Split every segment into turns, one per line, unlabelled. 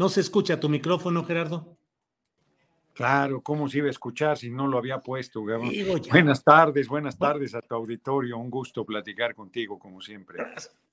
No se escucha tu micrófono, Gerardo.
Claro, ¿cómo se iba a escuchar si no lo había puesto? Buenas tardes, buenas tardes a tu auditorio. Un gusto platicar contigo, como siempre.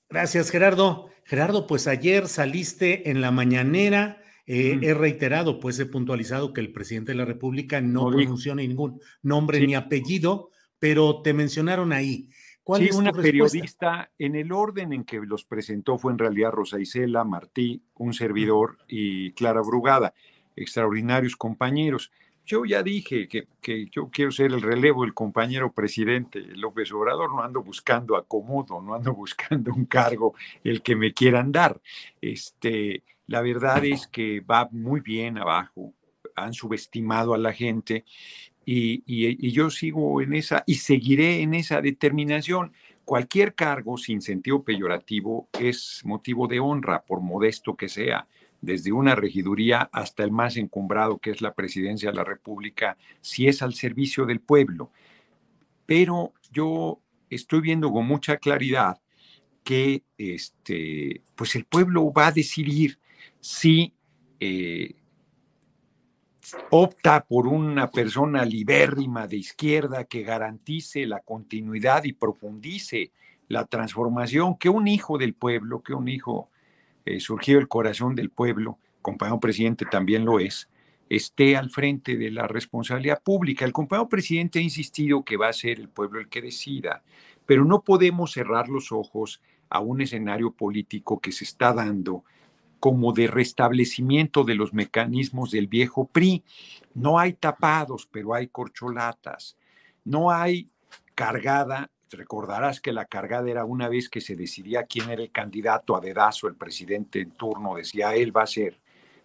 Gracias, Gerardo. Gerardo, pues ayer saliste en la mañanera. eh,
Mm.
He reiterado, pues he puntualizado que el presidente de la República no, pronunció ningún nombre
Sí.
ni apellido, pero te mencionaron ahí. ¿Cuál
Sí,
es
una periodista, en el orden en que los presentó fue en realidad Rosa Isela, Martí, un servidor y Clara Brugada, extraordinarios compañeros. Yo ya dije que, que yo quiero ser el relevo del compañero presidente López Obrador, no ando buscando acomodo, no ando buscando un cargo el que me quieran dar. Este, la verdad es que va muy bien abajo, han subestimado a la gente y, yo sigo en esa y seguiré en esa determinación. Cualquier cargo sin sentido peyorativo es motivo de honra, por modesto que sea, desde una regiduría hasta el más encumbrado que es la presidencia de la República, si es al servicio del pueblo. Pero yo estoy viendo con mucha claridad que este, pues el pueblo va a decidir si eh, opta por una persona libérrima de izquierda que garantice la continuidad y profundice la transformación que un hijo del pueblo, que un hijo eh, surgido del corazón del pueblo, compañero presidente también lo es, esté al frente de la responsabilidad pública. El compañero presidente ha insistido que va a ser el pueblo el que decida, pero no podemos cerrar los ojos a un escenario político que se está dando como de restablecimiento de los mecanismos del viejo PRI. No hay tapados, pero hay corcholatas. No hay cargada. Recordarás que la cargada era una vez que se decidía quién era el candidato a dedazo, el presidente en turno decía, él va a ser.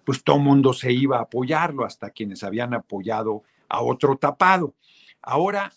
Pues todo mundo se iba a apoyarlo, hasta quienes habían apoyado a otro tapado. Ahora,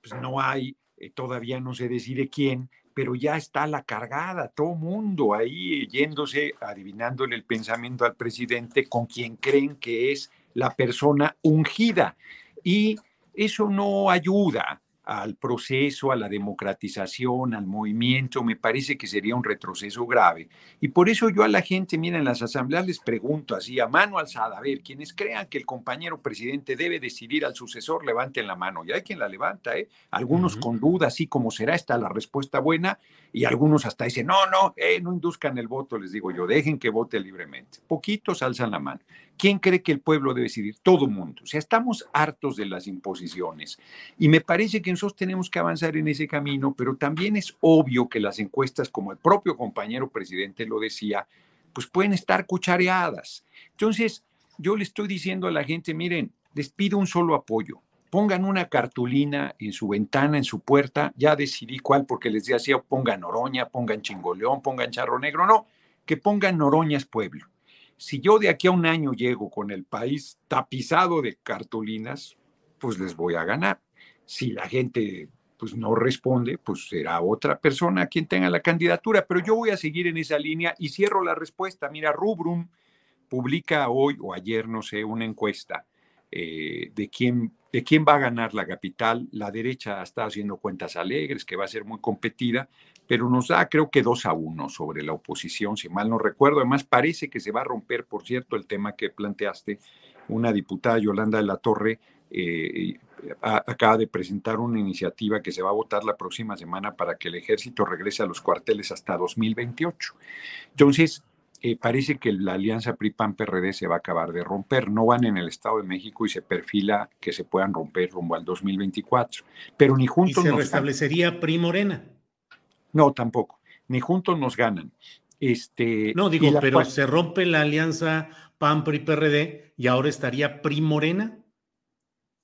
pues no hay, eh, todavía no se decide quién, pero ya está la cargada, todo mundo ahí yéndose, adivinándole el pensamiento al presidente con quien creen que es la persona ungida. Y eso no ayuda al proceso, a la democratización, al movimiento, me parece que sería un retroceso grave. Y por eso yo a la gente, miren, en las asambleas les pregunto así, a mano alzada, a ver, quienes crean que el compañero presidente debe decidir al sucesor, levanten la mano. Y hay quien la levanta, ¿eh? Algunos con duda, así como será esta la respuesta buena, y algunos hasta dicen, no, no, eh, no induzcan el voto, les digo yo, dejen que vote libremente. Poquitos alzan la mano. ¿Quién cree que el pueblo debe decidir? Todo el mundo. O sea, estamos hartos de las imposiciones. Y me parece que nosotros tenemos que avanzar en ese camino, pero también es obvio que las encuestas, como el propio compañero presidente lo decía, pues pueden estar cuchareadas. Entonces, yo le estoy diciendo a la gente, miren, les pido un solo apoyo. Pongan una cartulina en su ventana, en su puerta. Ya decidí cuál, porque les decía, pongan Noroña, pongan Chingoleón, pongan Charro Negro. No, que pongan Noroña es pueblo. Si yo de aquí a un año llego con el país tapizado de cartulinas, pues les voy a ganar. Si la gente pues no responde, pues será otra persona quien tenga la candidatura, pero yo voy a seguir en esa línea y cierro la respuesta. Mira, Rubrum publica hoy o ayer, no sé, una encuesta eh, de, quién, de quién va a ganar la capital. La derecha está haciendo cuentas alegres, que va a ser muy competida, pero nos da creo que dos a uno sobre la oposición, si mal no recuerdo. Además, parece que se va a romper, por cierto, el tema que planteaste. Una diputada, Yolanda de la Torre, eh, acaba de presentar una iniciativa que se va a votar la próxima semana para que el ejército regrese a los cuarteles hasta 2028. Entonces, eh, parece que la alianza PRI-PAN-PRD se va a acabar de romper. No van en el Estado de México y se perfila que se puedan romper rumbo al 2024. Pero ni juntos.
¿Y se restablecería PRI-Morena?
No, tampoco. Ni juntos nos ganan. Este,
no, digo, pero se rompe la alianza PAN-PRI-PRD y ahora estaría PRI-Morena.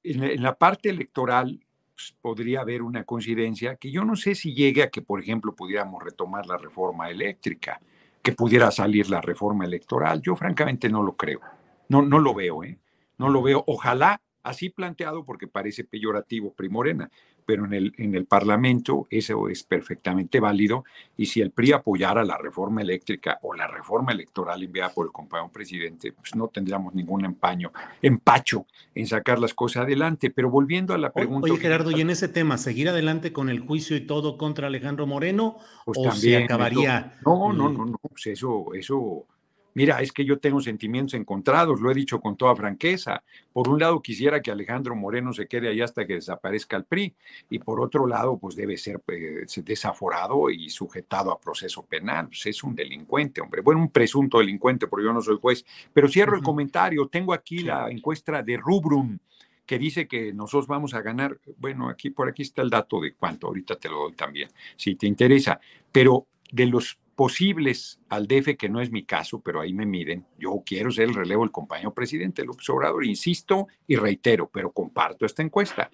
En, la parte electoral pues, podría haber una coincidencia que yo no sé si llegue a que, por ejemplo, pudiéramos retomar la reforma eléctrica, que pudiera salir la reforma electoral. Yo francamente no lo creo. No, no lo veo, ¿eh? No lo veo. Ojalá así planteado porque parece peyorativo Primorena, pero en el, en el Parlamento eso es perfectamente válido y si el PRI apoyara la reforma eléctrica o la reforma electoral enviada por el compañero presidente, pues no tendríamos ningún empaño, empacho en sacar las cosas adelante. Pero volviendo a la pregunta...
Oye Gerardo, y en ese tema, ¿seguir adelante con el juicio y todo contra Alejandro Moreno pues o se acabaría?
No, no, no, no, pues eso, eso Mira, es que yo tengo sentimientos encontrados, lo he dicho con toda franqueza. Por un lado, quisiera que Alejandro Moreno se quede ahí hasta que desaparezca el PRI, y por otro lado, pues debe ser pues, desaforado y sujetado a proceso penal. Pues es un delincuente, hombre. Bueno, un presunto delincuente, porque yo no soy juez. Pero cierro el comentario. Tengo aquí la encuesta de Rubrum que dice que nosotros vamos a ganar, bueno, aquí por aquí está el dato de cuánto, ahorita te lo doy también, si te interesa, pero de los posibles al DF, que no es mi caso, pero ahí me miden. Yo quiero ser el relevo del compañero presidente López Obrador, insisto y reitero, pero comparto esta encuesta.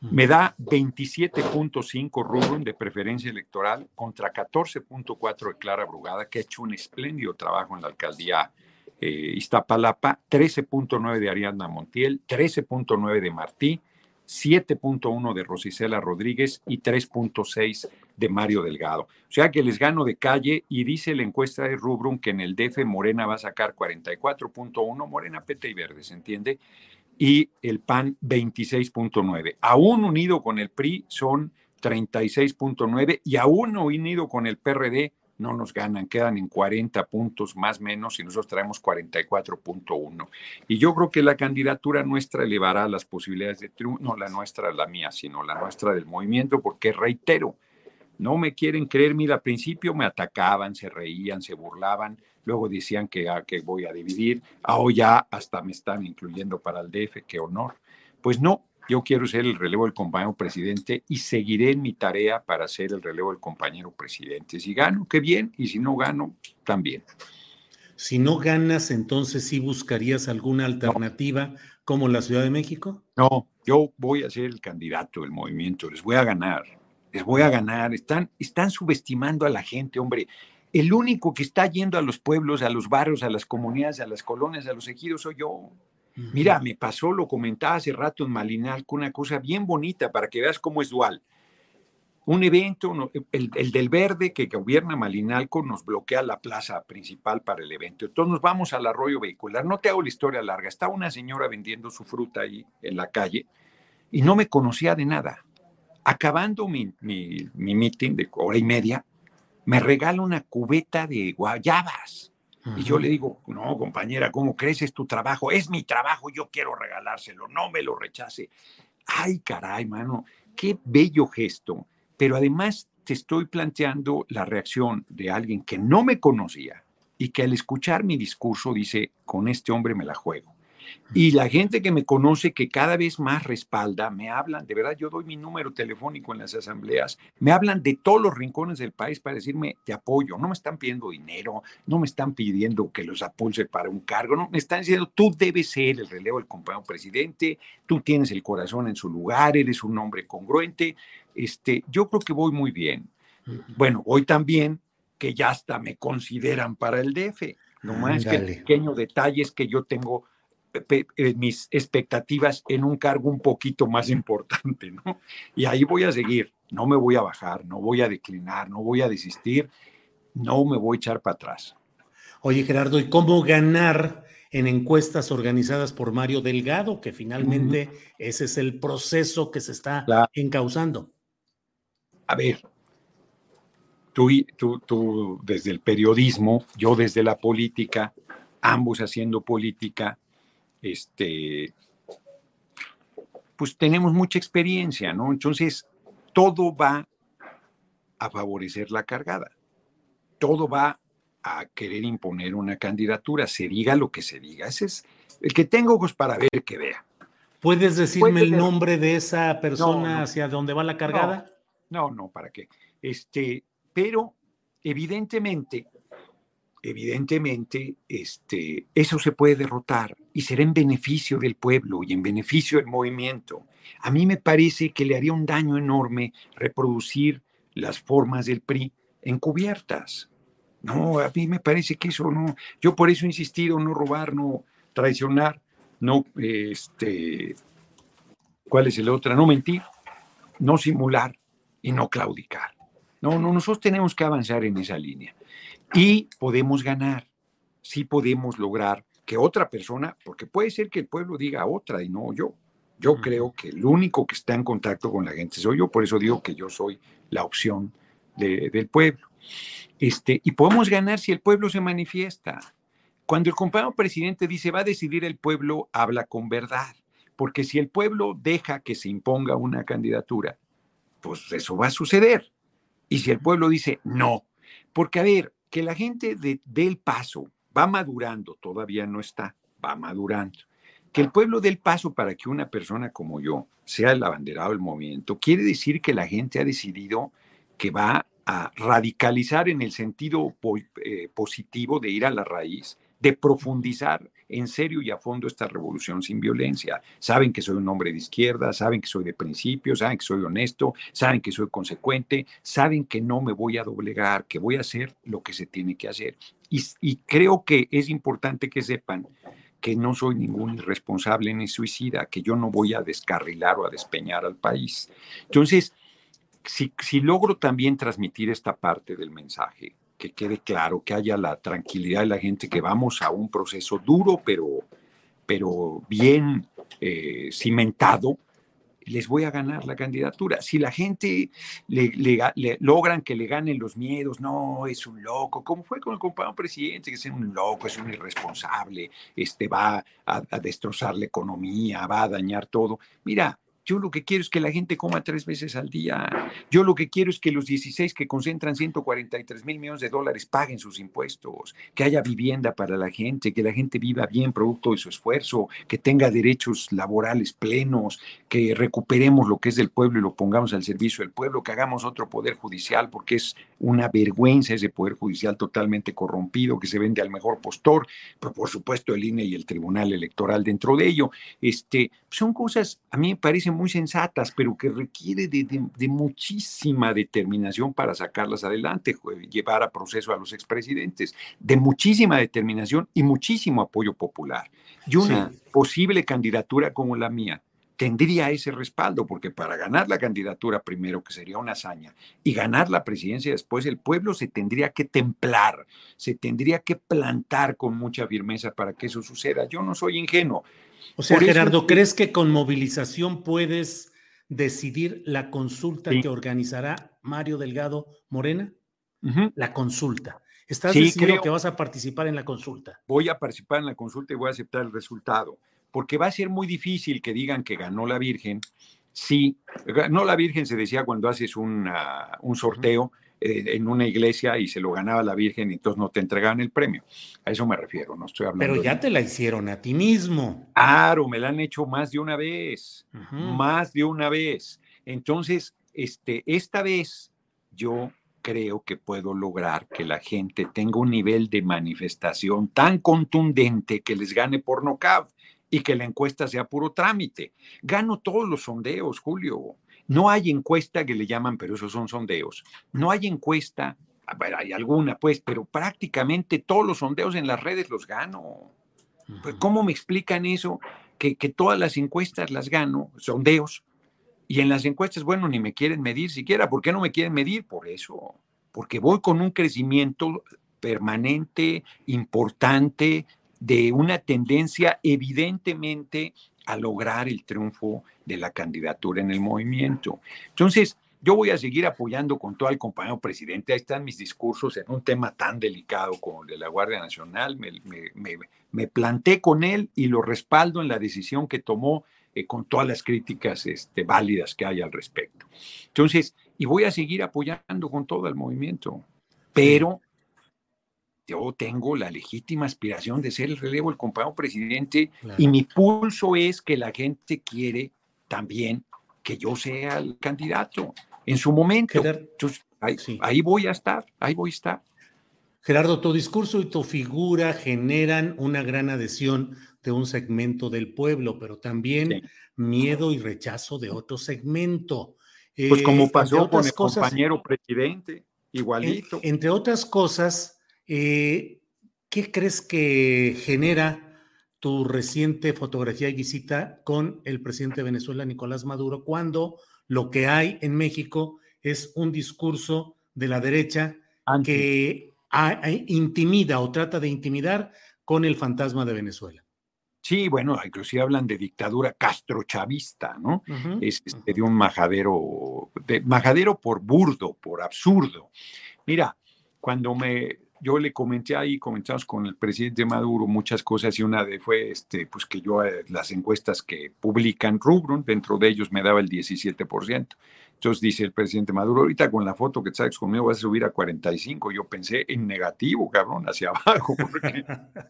Me da 27.5 Rubrum de preferencia electoral contra 14.4 de Clara Brugada, que ha hecho un espléndido trabajo en la alcaldía eh, Iztapalapa, 13.9 de Ariadna Montiel, 13.9 de Martí, 7.1 de Rosicela Rodríguez y 3.6 de Mario Delgado. O sea que les gano de calle y dice la encuesta de Rubrum que en el DF Morena va a sacar 44.1, Morena, Pete y Verde, ¿se entiende? Y el PAN 26.9. Aún unido con el PRI son 36.9 y aún unido con el PRD no nos ganan, quedan en 40 puntos más menos y nosotros traemos 44.1. Y yo creo que la candidatura nuestra elevará las posibilidades de triunfo, no la nuestra, la mía, sino la nuestra del movimiento, porque reitero, no me quieren creer, mira, al principio me atacaban, se reían, se burlaban, luego decían que, ah, que voy a dividir, ahora ya hasta me están incluyendo para el DF, qué honor. Pues no, yo quiero ser el relevo del compañero presidente y seguiré en mi tarea para ser el relevo del compañero presidente. Si gano, qué bien, y si no gano, también.
Si no ganas, entonces sí buscarías alguna alternativa como la Ciudad de México?
No, yo voy a ser el candidato del movimiento, les voy a ganar, les voy a ganar. Están, están subestimando a la gente, hombre. El único que está yendo a los pueblos, a los barrios, a las comunidades, a las colonias, a los ejidos soy yo. Mira, me pasó, lo comentaba hace rato en Malinalco, una cosa bien bonita para que veas cómo es dual. Un evento, el, del verde que gobierna Malinalco nos bloquea la plaza principal para el evento. Entonces nos vamos al arroyo vehicular. No te hago la historia larga. Estaba una señora vendiendo su fruta ahí en la calle y no me conocía de nada. Acabando mi, mi, mi meeting de hora y media, me regala una cubeta de guayabas. Y yo le digo, no, compañera, ¿cómo crees? Es tu trabajo, es mi trabajo, yo quiero regalárselo, no me lo rechace. Ay, caray, mano, qué bello gesto. Pero además te estoy planteando la reacción de alguien que no me conocía y que al escuchar mi discurso dice, con este hombre me la juego. Y la gente que me conoce, que cada vez más respalda, me hablan, de verdad, yo doy mi número telefónico en las asambleas, me hablan de todos los rincones del país para decirme, te apoyo, no me están pidiendo dinero, no me están pidiendo que los apulse para un cargo, no, me están diciendo, tú debes ser el relevo del compañero presidente, tú tienes el corazón en su lugar, eres un hombre congruente, este, yo creo que voy muy bien. Bueno, voy también que ya hasta me consideran para el DF, no más que pequeños detalles que yo tengo mis expectativas en un cargo un poquito más importante, ¿no? Y ahí voy a seguir, no me voy a bajar, no voy a declinar, no voy a desistir, no me voy a echar para atrás.
Oye, Gerardo, ¿y cómo ganar en encuestas organizadas por Mario Delgado? Que finalmente ese es el proceso que se está encauzando.
A ver, tú, tú, tú desde el periodismo, yo desde la política, ambos haciendo política, este, pues tenemos mucha experiencia, ¿no? Entonces, todo va a favorecer la cargada. Todo va a querer imponer una candidatura, se diga lo que se diga. Ese es el que tengo ojos para ver que vea.
¿Puedes decirme el nombre de esa persona hacia dónde va la cargada?
No, no, ¿para qué? Este, pero evidentemente, evidentemente, este, eso se puede derrotar y será en beneficio del pueblo y en beneficio del movimiento. A mí me parece que le haría un daño enorme reproducir las formas del PRI encubiertas. No, a mí me parece que eso no. Yo por eso he insistido no robar, no traicionar, no, este, ¿cuál es el otro? No mentir, no simular y no claudicar. No, no, nosotros tenemos que avanzar en esa línea. Y podemos ganar, sí podemos lograr que otra persona, porque puede ser que el pueblo diga otra y no yo. Yo creo que el único que está en contacto con la gente soy yo, por eso digo que yo soy la opción del pueblo. Este, y podemos ganar si el pueblo se manifiesta. Cuando el compañero presidente dice va a decidir el pueblo, habla con verdad, porque si el pueblo deja que se imponga una candidatura, pues eso va a suceder. Y si el pueblo dice no, porque a ver, que la gente de, del paso va madurando, todavía no está, va madurando. Que el pueblo del paso para que una persona como yo sea el abanderado del movimiento, quiere decir que la gente ha decidido que va a radicalizar en el sentido eh, positivo de ir a la raíz de profundizar en serio y a fondo esta revolución sin violencia. Saben que soy un hombre de izquierda, saben que soy de principios, saben que soy honesto, saben que soy consecuente, saben que no me voy a doblegar, que voy a hacer lo que se tiene que hacer. Y, creo que es importante que sepan que no soy ningún irresponsable ni suicida, que yo no voy a descarrilar o a despeñar al país. Entonces, si, si logro también transmitir esta parte del mensaje, que quede claro, que haya la tranquilidad de la gente que vamos a un proceso duro, pero, pero bien eh, cimentado, les voy a ganar la candidatura. Si la gente le, logran que le ganen los miedos, no, es un loco, como fue con el compañero presidente, que es un loco, es un irresponsable, este, va a, a destrozar la economía, va a dañar todo. Mira, yo lo que quiero es que la gente coma tres veces al día. Yo lo que quiero es que los 16 que concentran 143 mil millones de dólares paguen sus impuestos, que haya vivienda para la gente, que la gente viva bien producto de su esfuerzo, que tenga derechos laborales plenos, que recuperemos lo que es del pueblo y lo pongamos al servicio del pueblo, que hagamos otro poder judicial, porque es una vergüenza ese poder judicial totalmente corrompido que se vende al mejor postor, pero por supuesto el INE y el Tribunal Electoral dentro de ello. Este, son cosas, a mí me parecen muy sensatas, pero que requiere de, muchísima determinación para sacarlas adelante, llevar a proceso a los expresidentes, de muchísima determinación y muchísimo apoyo popular. Y una posible candidatura como la mía tendría ese respaldo, porque para ganar la candidatura primero, que sería una hazaña, y ganar la presidencia después, el pueblo se tendría que templar, se tendría que plantar con mucha firmeza para que eso suceda. Yo no soy ingenuo.
O sea, Gerardo, ¿crees que con movilización puedes decidir la consulta que organizará Mario Delgado Morena? La consulta. ¿Estás sí, decidido que vas a participar en la consulta?
Voy a participar en la consulta y voy a aceptar el resultado, porque va a ser muy difícil que digan que ganó la Virgen. Sí, ganó la Virgen se decía cuando haces un sorteo. En una iglesia y se lo ganaba la Virgen y entonces no te entregaban el premio. A eso me refiero, no estoy hablando.
Pero ya te la hicieron a ti mismo.
Claro, me la han hecho más de una vez, más de una vez. Entonces, este, esta vez yo creo que puedo lograr que la gente tenga un nivel de manifestación tan contundente que les gane por nocaut y que la encuesta sea puro trámite. Gano todos los sondeos, Julio. No hay encuesta que le llaman, pero esos son sondeos. No hay encuesta, hay alguna pues, pero prácticamente todos los sondeos en las redes los gano. Pues, ¿Cómo me explican eso? Que, que todas las encuestas las gano, sondeos, y en las encuestas, bueno, ni me quieren medir siquiera. ¿Por qué no me quieren medir? Por eso, porque voy con un crecimiento permanente, importante, de una tendencia evidentemente a lograr el triunfo de la candidatura en el movimiento. Entonces, yo voy a seguir apoyando con todo el compañero presidente. Ahí están mis discursos en un tema tan delicado como el de la Guardia Nacional. Me, planté con él y lo respaldo en la decisión que tomó eh, con todas las críticas este, válidas que hay al respecto. Entonces, y voy a seguir apoyando con todo el movimiento, pero yo tengo la legítima aspiración de ser el relevo del compañero presidente y mi pulso es que la gente quiere también que yo sea el candidato en su momento. ahí, voy a estar, ahí voy a estar.
Gerardo, tu discurso y tu figura generan una gran adhesión de un segmento del pueblo, pero también miedo y rechazo de otro segmento.
Pues como eh, pasó con el compañero presidente, igualito.
entre otras cosas, eh, ¿qué crees que genera tu reciente fotografía y visita con el presidente de Venezuela, Nicolás Maduro, cuando lo que hay en México es un discurso de la derecha que intimida o trata de intimidar con el fantasma de Venezuela.
Sí, bueno, inclusive hablan de dictadura castrochavista, ¿no? es este, de un majadero, de, majadero por burdo, por absurdo. Mira, cuando me yo le comenté ahí, comentamos con el presidente Maduro muchas cosas y una de fue este, pues que yo eh, las encuestas que publican Rubron, dentro de ellos me daba el 17%. Entonces dice el presidente Maduro, ahorita con la foto que sabes conmigo vas a subir a 45. Yo pensé en negativo, cabrón, hacia abajo,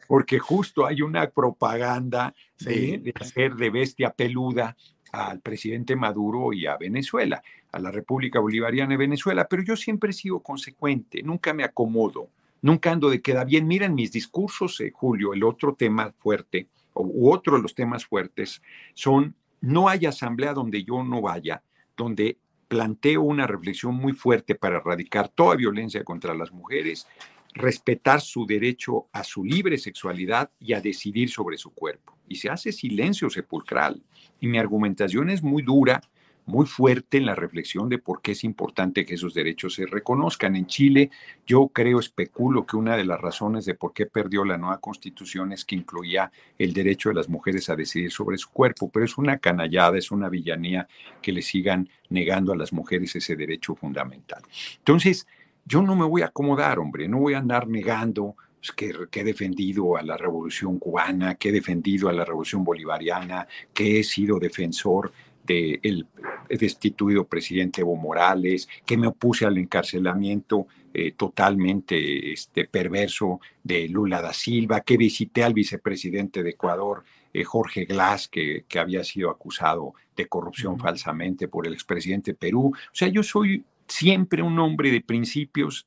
porque, justo hay una propaganda de hacer de bestia peluda al presidente Maduro y a Venezuela, a la República Bolivariana de Venezuela, pero yo siempre he sido consecuente, nunca me acomodo. Nunca ando de queda bien. Miren mis discursos, eh, Julio, el otro tema fuerte, u otro de los temas fuertes, son no hay asamblea donde yo no vaya, donde planteo una reflexión muy fuerte para erradicar toda violencia contra las mujeres, respetar su derecho a su libre sexualidad y a decidir sobre su cuerpo. Y se hace silencio sepulcral. Y mi argumentación es muy dura, muy fuerte en la reflexión de por qué es importante que esos derechos se reconozcan. En Chile, yo creo, especulo que una de las razones de por qué perdió la nueva constitución es que incluía el derecho de las mujeres a decidir sobre su cuerpo, pero es una canallada, es una villanía que le sigan negando a las mujeres ese derecho fundamental. Entonces, yo no me voy a acomodar, hombre, no voy a andar negando pues, que, que, he defendido a la revolución cubana, que he defendido a la revolución bolivariana, que he sido defensor del destituido presidente Evo Morales, que me opuse al encarcelamiento eh, totalmente este, perverso de Lula da Silva, que visité al vicepresidente de Ecuador, eh, Jorge Glass, que, que, había sido acusado de corrupción falsamente por el expresidente Perú. O sea, yo soy siempre un hombre de principios,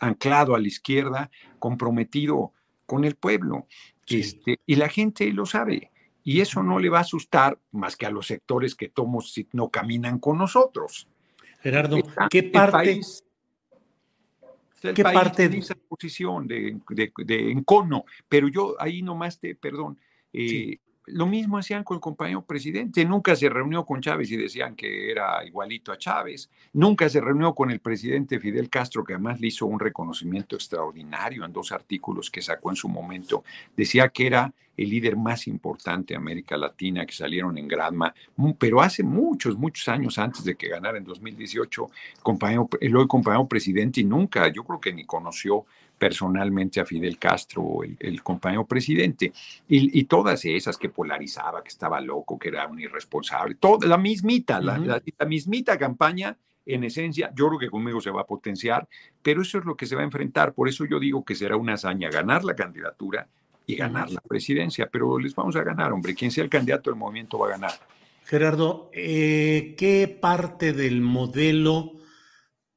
anclado a la izquierda, comprometido con el pueblo. Este, y la gente lo sabe. Y eso no le va a asustar más que a los sectores que tomos si no caminan con nosotros.
Gerardo, ¿qué parte?
¿Qué parte de esa posición de, de, encono? Pero yo ahí nomás te, perdón, eh, lo mismo hacían con el compañero presidente. Nunca se reunió con Chávez y decían que era igualito a Chávez. Nunca se reunió con el presidente Fidel Castro, que además le hizo un reconocimiento extraordinario en dos artículos que sacó en su momento. Decía que era el líder más importante de América Latina, que salieron en Granma, pero hace muchos, muchos años antes de que ganara en 2018 compañero, el hoy compañero presidente y nunca, yo creo que ni conoció personalmente a Fidel Castro, el, compañero presidente, y, todas esas que polarizaba, que estaba loco, que era un irresponsable, toda la mismita, la, la, mismita campaña, en esencia, yo creo que conmigo se va a potenciar, pero eso es lo que se va a enfrentar, por eso yo digo que será una hazaña ganar la candidatura y ganar la presidencia, pero les vamos a ganar, hombre, quien sea el candidato del movimiento va a ganar.
Gerardo, eh, ¿qué parte del modelo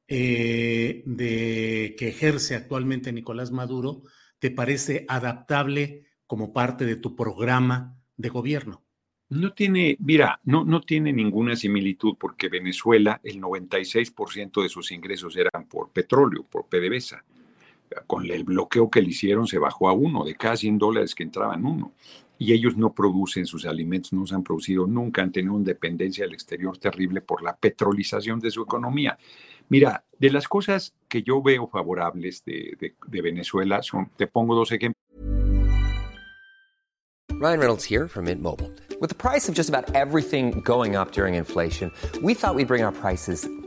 eh, de, que ejerce actualmente Nicolás Maduro te parece adaptable como parte de tu programa de gobierno?
No tiene, mira, no, no tiene ninguna similitud porque Venezuela, el 96% de sus ingresos eran por petróleo, por PDVSA. Con el bloqueo que le hicieron se bajó a uno, de cada 100 dólares que entraban uno. Y ellos no producen sus alimentos, no se han producido nunca, han tenido una dependencia del exterior terrible por la petrolización de su economía. Mira, de las cosas que yo veo favorables de, de, de Venezuela, son, te pongo dos ejemplos.
Ryan Reynolds here from Mint Mobile. With the price of just about everything going up during inflation, we thought we'd bring our prices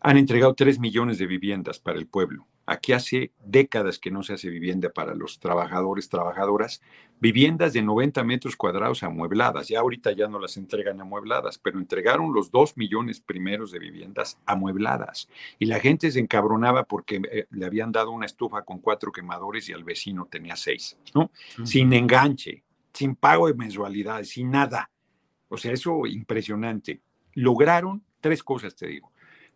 Han entregado 3 millones de viviendas para el pueblo. Aquí hace décadas que no se hace vivienda para los trabajadores, trabajadoras, viviendas de 90 metros cuadrados amuebladas. Ya ahorita ya no las entregan amuebladas, pero entregaron los 2 millones primeros de viviendas amuebladas. Y la gente se encabronaba porque eh, le habían dado una estufa con cuatro quemadores y al vecino tenía seis, ¿no? Sin enganche, sin pago de mensualidades, sin nada. O sea, eso impresionante. Lograron tres cosas, te digo.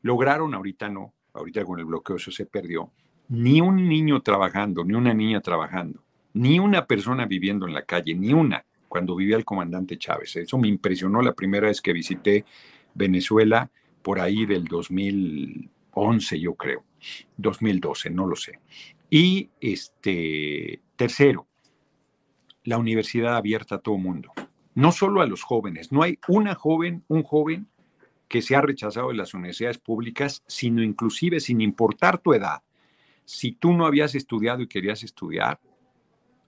Lograron, ahorita no, ahorita con el bloqueo eso se perdió, ni un niño trabajando, ni una niña trabajando, ni una persona viviendo en la calle, ni una, cuando vivía el comandante Chávez. Eso me impresionó la primera vez que visité Venezuela por ahí del 2011, yo creo, 2012, no lo sé. Y este, tercero, la universidad abierta a todo mundo, no solo a los jóvenes, no hay una joven, un joven que se ha rechazado de las universidades públicas, sino inclusive sin importar tu edad. Si tú no habías estudiado y querías estudiar,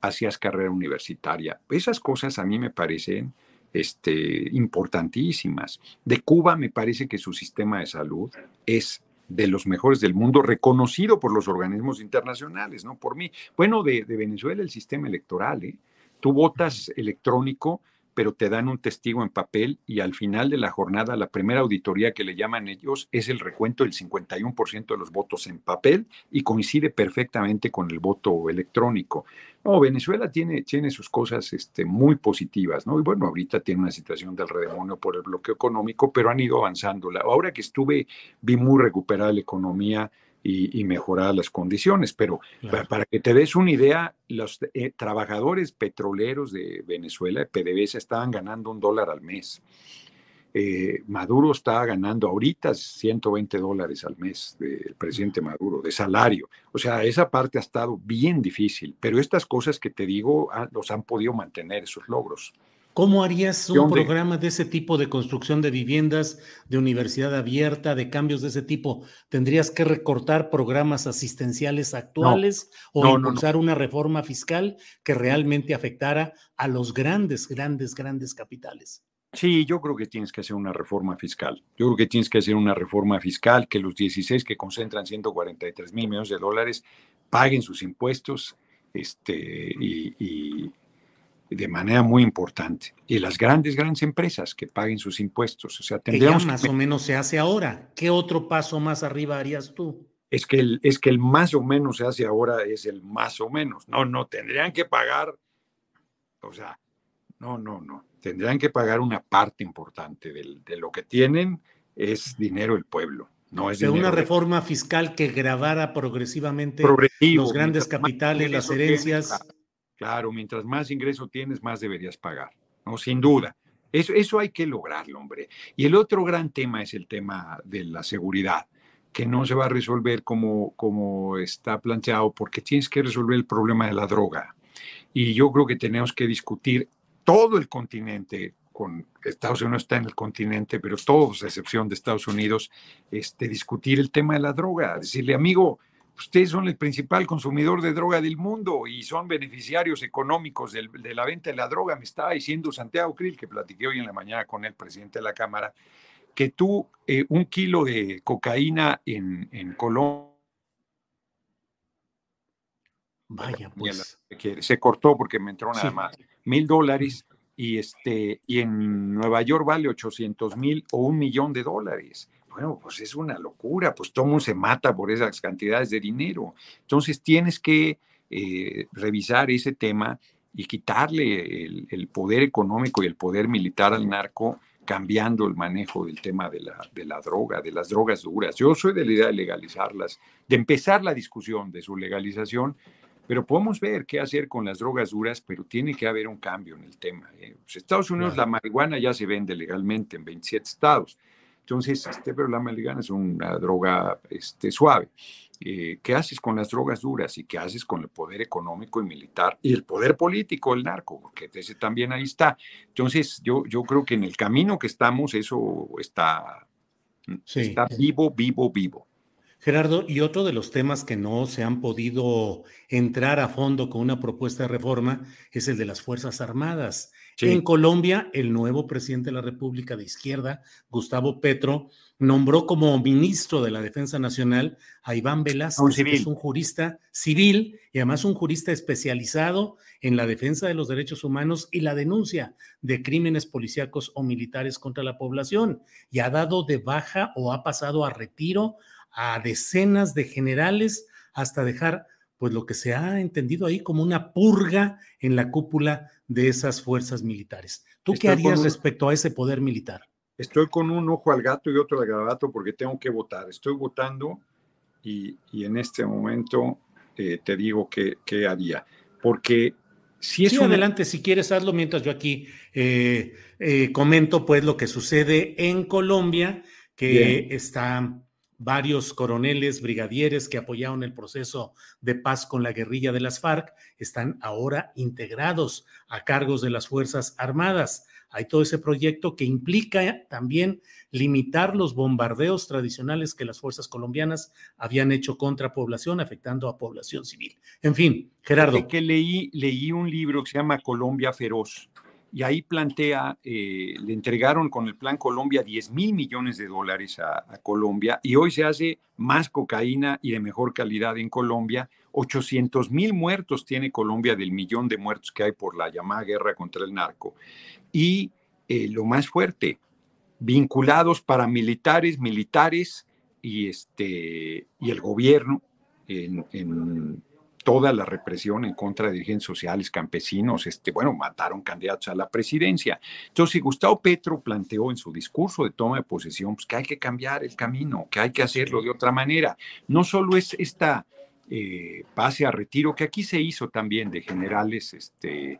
hacías carrera universitaria. Esas cosas a mí me parecen este, importantísimas. De Cuba me parece que su sistema de salud es de los mejores del mundo, reconocido por los organismos internacionales, no por mí. Bueno, de, de Venezuela el sistema electoral, ¿eh? Tú votas electrónico pero te dan un testigo en papel y al final de la jornada, la primera auditoría que le llaman ellos es el recuento del 51% de los votos en papel y coincide perfectamente con el voto electrónico. No, Venezuela tiene, tiene sus cosas este, muy positivas, ¿no? Y bueno, ahorita tiene una situación del redemonio por el bloqueo económico, pero han ido avanzando. Ahora que estuve, vi muy recuperada la economía y, mejorar las condiciones. Pero para, que te des una idea, los eh, trabajadores petroleros de Venezuela, PDVSA, estaban ganando un dólar al mes. Eh, Maduro está ganando ahorita 120 dólares al mes del presidente Maduro de salario. O sea, esa parte ha estado bien difícil, pero estas cosas que te digo ah, los han podido mantener esos logros.
¿Cómo harías un programa de ese tipo de construcción de viviendas, de universidad abierta, de cambios de ese tipo? ¿Tendrías que recortar programas asistenciales actuales o impulsar una reforma fiscal que realmente afectara a los grandes, grandes, grandes capitales?
Sí, yo creo que tienes que hacer una reforma fiscal. Yo creo que tienes que hacer una reforma fiscal que los 16 que concentran 143 mil millones de dólares paguen sus impuestos este, y de manera muy importante. Y las grandes, grandes empresas que paguen sus impuestos. O sea, tendríamos
que más o menos se hace ahora. ¿Qué otro paso más arriba harías tú?
Es que, el, es que el más o menos se hace ahora es el más o menos. No, no, tendrían que pagar, o sea, no, no, no. Tendrían que pagar una parte importante de lo que tienen es dinero del pueblo. No es
de una reforma fiscal que grabara progresivamente los grandes capitales, las herencias.
Claro, mientras más ingreso tienes, más deberías pagar, ¿no? Sin duda. Eso, eso hay que lograrlo, hombre. Y el otro gran tema es el tema de la seguridad, que no se va a resolver como, como está planteado, porque tienes que resolver el problema de la droga. Y yo creo que tenemos que discutir todo el continente, con Estados Unidos está en el continente, pero todos, a excepción de Estados Unidos, este, discutir el tema de la droga. Decirle, amigo, ustedes son el principal consumidor de droga del mundo y son beneficiarios económicos de la venta de la droga. Me estaba diciendo Santiago Krill, que platiqué hoy en la mañana con el presidente de la Cámara, que tú eh, un kilo de cocaína en, en Colombia...
Vaya, pues.
Se cortó porque me entró nada más. Mil dólares y, este, y en Nueva York vale 800 mil o un millón de dólares. Bueno, pues es una locura, pues todo mundo se mata por esas cantidades de dinero. Entonces tienes que eh, revisar ese tema y quitarle el, poder económico y el poder militar al narco, cambiando el manejo del tema de la, de la droga, de las drogas duras. Yo soy de la idea de legalizarlas, de empezar la discusión de su legalización, pero podemos ver qué hacer con las drogas duras, pero tiene que haber un cambio en el tema. En ¿eh? pues, Estados Unidos la marihuana ya se vende legalmente en 27 estados. Entonces, este, pero la marihuana es una droga este, suave. Eh, ¿Qué haces con las drogas duras y qué haces con el poder económico y militar y el poder político, el narco? Porque ese también ahí está. Entonces, yo, yo creo que en el camino que estamos, eso está, está vivo, vivo, vivo.
Gerardo, y otro de los temas que no se han podido entrar a fondo con una propuesta de reforma es el de las Fuerzas Armadas. En Colombia, el nuevo presidente de la República de Izquierda, Gustavo Petro, nombró como ministro de la Defensa Nacional a Iván Velázquez, que es un jurista civil y además un jurista especializado en la defensa de los derechos humanos y la denuncia de crímenes policíacos o militares contra la población. Y ha dado de baja o ha pasado a retiro a decenas de generales hasta dejar pues lo que se ha entendido ahí como una purga en la cúpula de esas fuerzas militares. ¿Tú qué harías respecto a ese poder militar?
Estoy con un ojo al gato y otro al garabato porque tengo que votar. Estoy votando y, en este momento eh, te digo qué, haría. Porque si es
sí, adelante, si quieres hazlo mientras yo aquí eh, eh, comento pues lo que sucede en Colombia, que está Varios coroneles, brigadieres que apoyaron el proceso de paz con la guerrilla de las FARC están ahora integrados a cargos de las Fuerzas Armadas. Hay todo ese proyecto que implica también limitar los bombardeos tradicionales que las fuerzas colombianas habían hecho contra población, afectando a población civil. En fin, Gerardo.
Que leí, leí un libro que se llama Colombia Feroz y ahí plantea, eh, le entregaron con el Plan Colombia 10 mil millones de dólares a, Colombia y hoy se hace más cocaína y de mejor calidad en Colombia. 800 mil muertos tiene Colombia del millón de muertos que hay por la llamada guerra contra el narco. Y eh, lo más fuerte, vinculados paramilitares, militares y, este, y el gobierno en, en toda la represión en contra de dirigentes sociales, campesinos, este, bueno, mataron candidatos a la presidencia. Entonces, Gustavo Petro planteó en su discurso de toma de posesión pues, que hay que cambiar el camino, que hay que hacerlo de otra manera. No solo es esta eh, pase a retiro, que aquí se hizo también de generales este,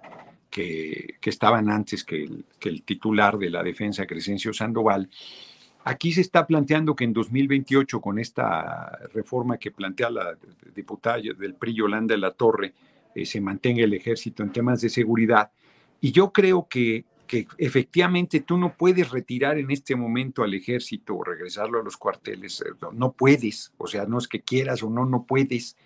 que, que estaban antes que el, que el titular de la defensa, Crescencio Sandoval, Aquí se está planteando que en 2028, con esta reforma que plantea la diputada del PRI, Yolanda de la Torre, eh, se mantenga el ejército en temas de seguridad. Y yo creo que, que efectivamente tú no puedes retirar en este momento al ejército o regresarlo a los cuarteles. Eh, no puedes, o sea, no es que quieras o no, no puedes,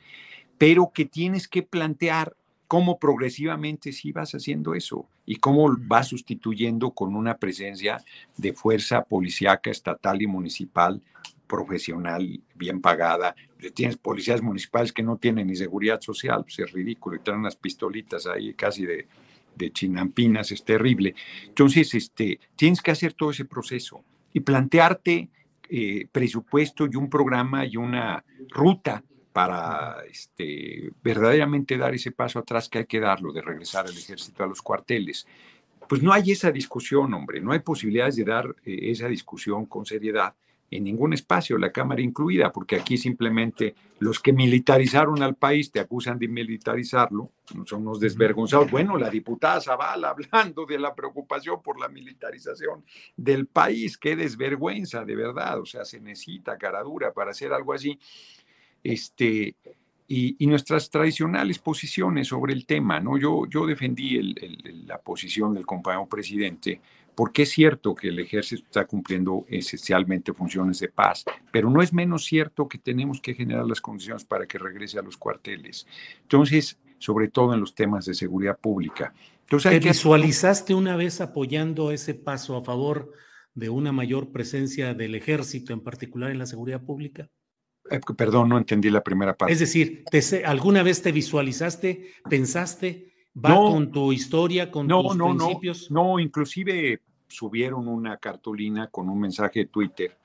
pero que tienes que plantear cómo progresivamente sí vas haciendo eso y cómo vas sustituyendo con una presencia de fuerza policíaca estatal y municipal profesional, bien pagada. Tienes policías municipales que no tienen ni seguridad social, pues es ridículo, y traen unas pistolitas ahí casi de, de chinampinas, es terrible. Entonces, este, tienes que hacer todo ese proceso y plantearte eh, presupuesto y un programa y una ruta para este, verdaderamente dar ese paso atrás que hay que darlo, de regresar al ejército a los cuarteles. Pues no hay esa discusión, hombre, no hay posibilidades de dar eh, esa discusión con seriedad en ningún espacio, la Cámara incluida, porque aquí simplemente los que militarizaron al país te acusan de militarizarlo, son unos desvergonzados. Bueno, la diputada Zavala hablando de la preocupación por la militarización del país, qué desvergüenza, de verdad, o sea, se necesita cara dura para hacer algo así este, y, nuestras tradicionales posiciones sobre el tema. ¿no? Yo, yo defendí la posición del compañero presidente porque es cierto que el ejército está cumpliendo esencialmente funciones de paz, pero no es menos cierto que tenemos que generar las condiciones para que regrese a los cuarteles. Entonces, sobre todo en los temas de seguridad pública. Entonces,
¿Te visualizaste una vez apoyando ese paso a favor de una mayor presencia del ejército, en particular en la seguridad pública?
Eh, perdón, no entendí la primera parte.
Es decir, ¿alguna vez te visualizaste, pensaste, va con tu historia, con tus principios?
No, no, inclusive subieron una cartulina con un mensaje de Twitter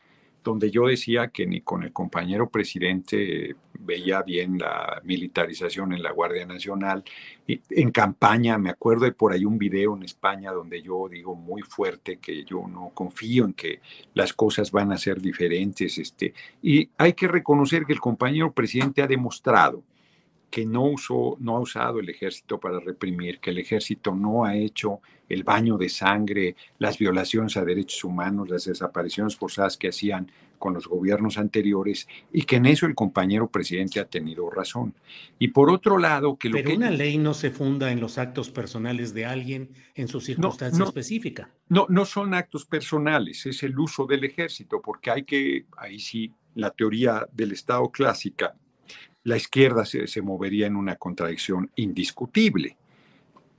donde yo decía que ni con el compañero presidente veía bien la militarización en la Guardia Nacional. Y en campaña, me acuerdo de por ahí un video en España donde yo digo muy fuerte que yo no confío en que las cosas van a ser diferentes. Este, y hay que reconocer que el compañero presidente ha demostrado que no, usó, no ha usado el ejército para reprimir, que el ejército no ha hecho el baño de sangre, las violaciones a derechos humanos, las desapariciones forzadas que hacían con los gobiernos anteriores y que en eso el compañero presidente ha tenido razón. Y por otro lado, que
lo
Pero
una ley no se funda en los actos personales de alguien en su circunstancia específica.
No, no son actos personales, es el uso del ejército, porque hay que, ahí sí, la teoría del Estado clásica la izquierda se, movería en una contradicción indiscutible.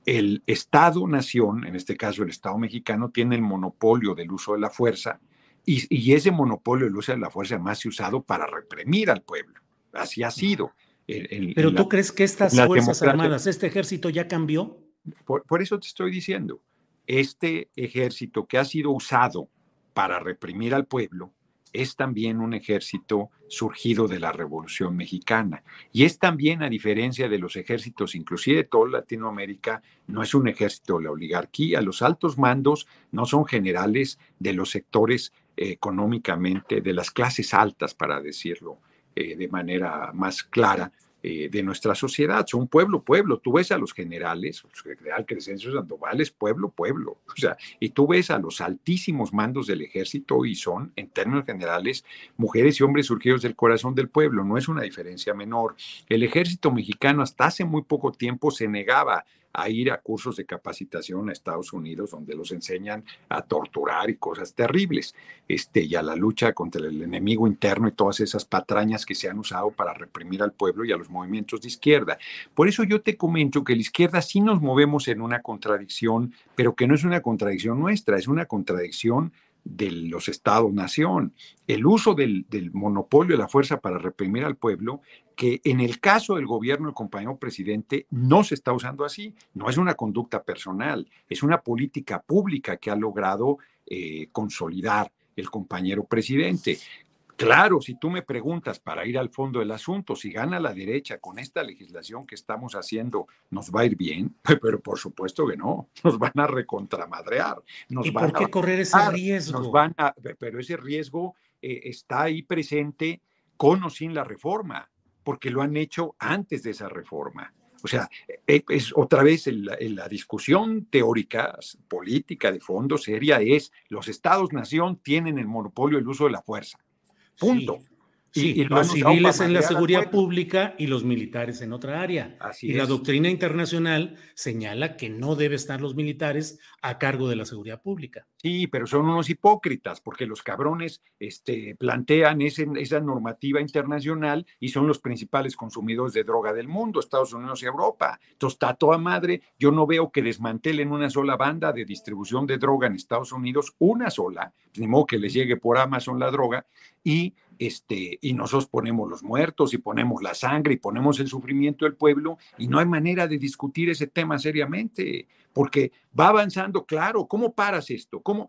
El Estado-nación, en este caso el Estado mexicano, tiene el monopolio del uso de la fuerza y, ese monopolio del uso de la fuerza más usado para reprimir al pueblo. Así ha sido.
Pero tú crees que estas Fuerzas Armadas, este ejército ya cambió?
por eso te estoy diciendo, este ejército que ha sido usado para reprimir al pueblo, es también un ejército surgido de la Revolución Mexicana. Y es también, a diferencia de los ejércitos, inclusive de toda Latinoamérica, no es un ejército de la oligarquía. Los altos mandos no son generales de los sectores eh, económicamente, de las clases altas, para decirlo eh, de manera más clara, eh, de nuestra sociedad. Son pueblo, pueblo. Tú ves a los generales, el general Crescencio Sandoval es pueblo, pueblo. O sea, y tú ves a los altísimos mandos del ejército y son, en términos generales, mujeres y hombres surgidos del corazón del pueblo. No es una diferencia menor. El ejército mexicano hasta hace muy poco tiempo se negaba a ir a cursos de capacitación a Estados Unidos donde los enseñan a torturar y cosas terribles, este, y a la lucha contra el enemigo interno y todas esas patrañas que se han usado para reprimir al pueblo y a los movimientos de izquierda. Por eso yo te comento que la izquierda sí nos movemos en una contradicción, pero que no es una contradicción nuestra, es una contradicción de los estados-nación, el uso del, monopolio de la fuerza para reprimir al pueblo, que en el caso del gobierno del compañero presidente no se está usando así, no es una conducta personal, es una política pública que ha logrado eh, consolidar el compañero presidente. Claro, si tú me preguntas para ir al fondo del asunto, si gana la derecha con esta legislación que estamos haciendo, ¿nos va a ir bien? Pero por supuesto que no, nos van a recontramadrear. Nos
¿Y por qué correr ese riesgo?
Nos van a, pero ese riesgo eh, está ahí presente con o sin la reforma, porque lo han hecho antes de esa reforma. O sea, e, es otra vez la discusión teórica, política de fondo seria es los estados-nación tienen el monopolio del uso de la fuerza. Punto.
Y, los civiles en la seguridad pública y los militares en otra área. y la doctrina internacional señala que no debe estar los militares a cargo de la seguridad pública.
Sí, pero son unos hipócritas porque los cabrones este, plantean esa normativa internacional y son los principales consumidores de droga del mundo, Estados Unidos y Europa. Entonces está toda madre. Yo no veo que desmantelen una sola banda de distribución de droga en Estados Unidos, una sola, ni modo que les llegue por Amazon la droga y este, y nosotros ponemos los muertos y ponemos la sangre y ponemos el sufrimiento del pueblo y no hay manera de discutir ese tema seriamente, porque va avanzando, claro, ¿cómo paras esto? ¿Cómo,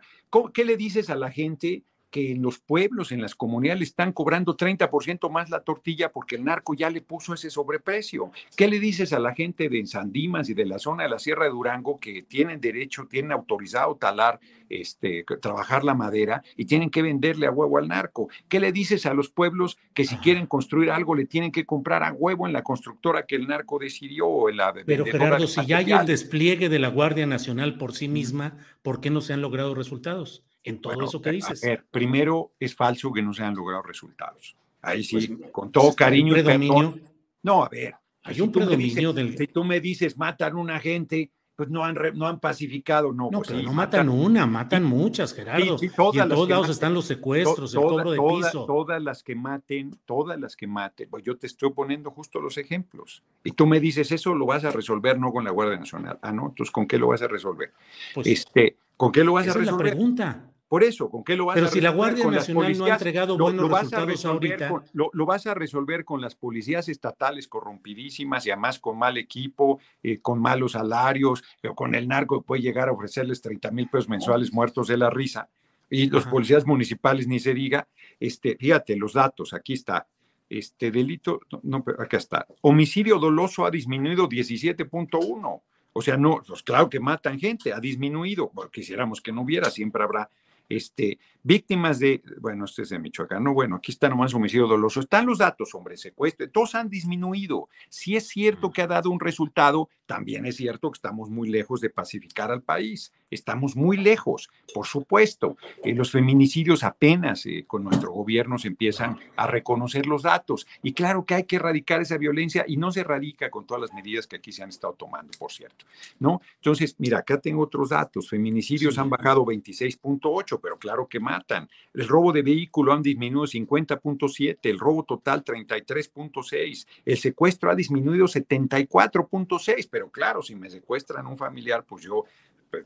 qué le dices a la gente que en los pueblos, en las comunidades, le están cobrando 30% más la tortilla porque el narco ya le puso ese sobreprecio. ¿Qué le dices a la gente de Sandimas y de la zona de la Sierra de Durango que tienen derecho, tienen autorizado talar, este, trabajar la madera y tienen que venderle a huevo al narco? ¿Qué le dices a los pueblos que si quieren construir algo le tienen que comprar a huevo en la constructora que el narco decidió? En la
Pero Gerardo, si ya hay el despliegue de la Guardia Nacional por sí misma, ¿por qué no se han logrado resultados? En todo eso que dices.
A ver, primero es falso que no se han logrado resultados. Ahí sí, pues, con todo cariño y perdón. No, a ver.
Hay un predominio del.
Si tú me dices matan a una gente, pues no han, no han pacificado, no.
No,
pues
pero no matan, una, matan muchas, Gerardo. Sí, todas y en todos lados están los secuestros, el cobro de piso.
Todas las que maten, todas las que maten. Pues yo te estoy poniendo justo los ejemplos. Y tú me dices, eso lo vas a resolver no con la Guardia Nacional. Ah, no, entonces, ¿con qué lo vas a resolver? Pues, este, ¿Con qué lo vas a resolver?
Es la pregunta.
Por eso, ¿con qué lo vas
a
resolver?
Pero si la Guardia Nacional no ha entregado buenos resultados ahorita.
lo, vas a resolver con las policías estatales corrompidísimas y además con mal equipo, eh, con malos salarios, con el narco que puede llegar a ofrecerles 30 mil pesos mensuales muertos de la risa. Y los policías municipales, ni se diga, este, fíjate, los datos, aquí está. Este delito, no, acá está. Homicidio doloso ha disminuido 17.1. O sea, no, pues claro que matan gente, ha disminuido. Bueno, quisiéramos que no hubiera, siempre habrá este, víctimas de, bueno, este es de Michoacán, no, bueno, aquí está nomás homicidio doloso, están los datos, hombre, secuestro, todos han disminuido. Si es cierto que ha dado un resultado, también es cierto que estamos muy lejos de pacificar al país, estamos muy lejos, por supuesto. Eh, los feminicidios apenas eh, con nuestro gobierno se empiezan a reconocer los datos, y claro que hay que erradicar esa violencia y no se erradica con todas las medidas que aquí se han estado tomando, por cierto, ¿no? Entonces, mira, acá tengo otros datos, feminicidios han bajado 26.8, pero claro que matan. El robo de vehículo han disminuido 50.7, el robo total 33.6, el secuestro ha disminuido 74.6, pero claro, si me secuestran un familiar, pues yo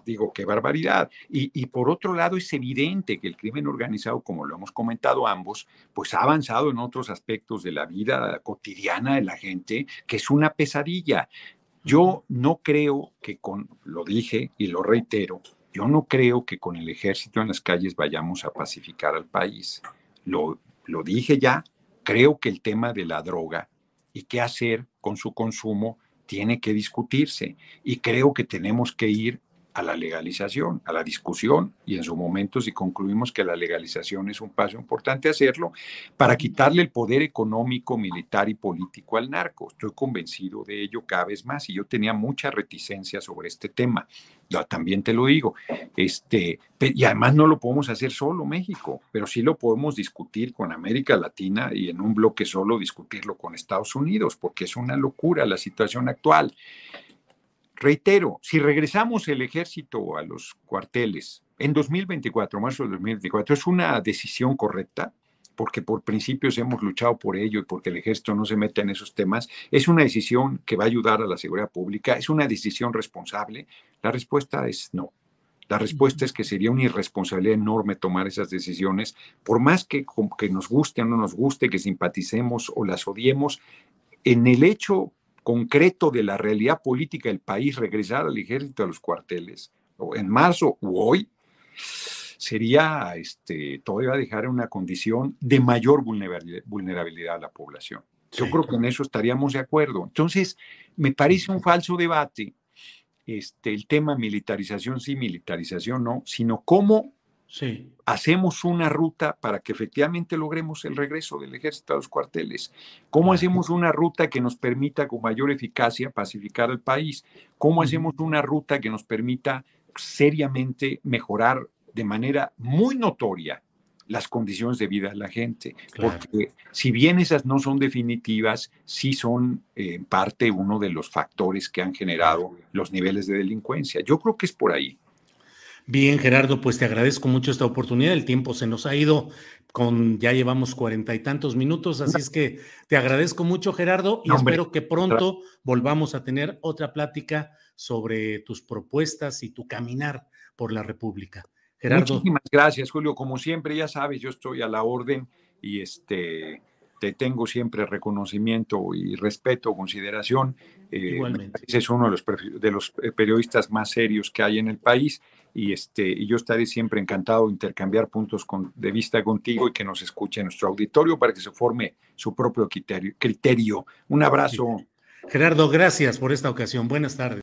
digo, qué barbaridad. Y, y, por otro lado, es evidente que el crimen organizado, como lo hemos comentado ambos, pues ha avanzado en otros aspectos de la vida cotidiana de la gente, que es una pesadilla. Yo no creo que con, lo dije y lo reitero, yo no creo que con el ejército en las calles vayamos a pacificar al país. Lo, lo dije ya, creo que el tema de la droga y qué hacer con su consumo tiene que discutirse y creo que tenemos que ir a la legalización, a la discusión, y en su momento si concluimos que la legalización es un paso importante hacerlo, para quitarle el poder económico, militar y político al narco. Estoy convencido de ello cada vez más y yo tenía mucha reticencia sobre este tema. también te lo digo, este, y además no lo podemos hacer solo México, pero sí lo podemos discutir con América Latina y en un bloque solo discutirlo con Estados Unidos, porque es una locura la situación actual. Reitero, si regresamos el ejército a los cuarteles en 2024, marzo de 2024, es una decisión correcta, porque por principios hemos luchado por ello y porque el ejército no se mete en esos temas. Es una decisión que va a ayudar a la seguridad pública, es una decisión responsable. La respuesta es no. La respuesta es que sería una irresponsabilidad enorme tomar esas decisiones, por más que, que nos guste o no nos guste, que simpaticemos o las odiemos, en el hecho concreto de la realidad política del país, regresar al ejército a los cuarteles, o en marzo u hoy, sería, este, todavía dejar en una condición de mayor vulnerabilidad a la población. Yo creo que en eso estaríamos de acuerdo. Entonces, me parece un falso debate este, el tema militarización sí, militarización no, sino cómo Sí. Hacemos una ruta para que efectivamente logremos el regreso del ejército a los cuarteles. ¿Cómo hacemos una ruta que nos permita con mayor eficacia pacificar el país? ¿Cómo hacemos una ruta que nos permita seriamente mejorar de manera muy notoria las condiciones de vida de la gente? Porque si bien esas no son definitivas, sí son eh, en parte uno de los factores que han generado los niveles de delincuencia. Yo creo que es por ahí.
Bien, Gerardo, pues te agradezco mucho esta oportunidad. El tiempo se nos ha ido con, ya llevamos cuarenta y tantos minutos, así es que te agradezco mucho, Gerardo, y espero que pronto volvamos a tener otra plática sobre tus propuestas y tu caminar por la República.
Gerardo. Muchísimas gracias, Julio. Como siempre, ya sabes, yo estoy a la orden y este te tengo siempre reconocimiento y respeto, consideración. Eh, Igualmente. es uno de los, de los eh, periodistas más serios que hay en el país y, este, y yo estaré siempre encantado de intercambiar puntos de vista contigo y que nos escuche nuestro auditorio para que se forme su propio criterio. criterio. Un abrazo.
Gerardo, gracias por esta ocasión. Buenas tardes.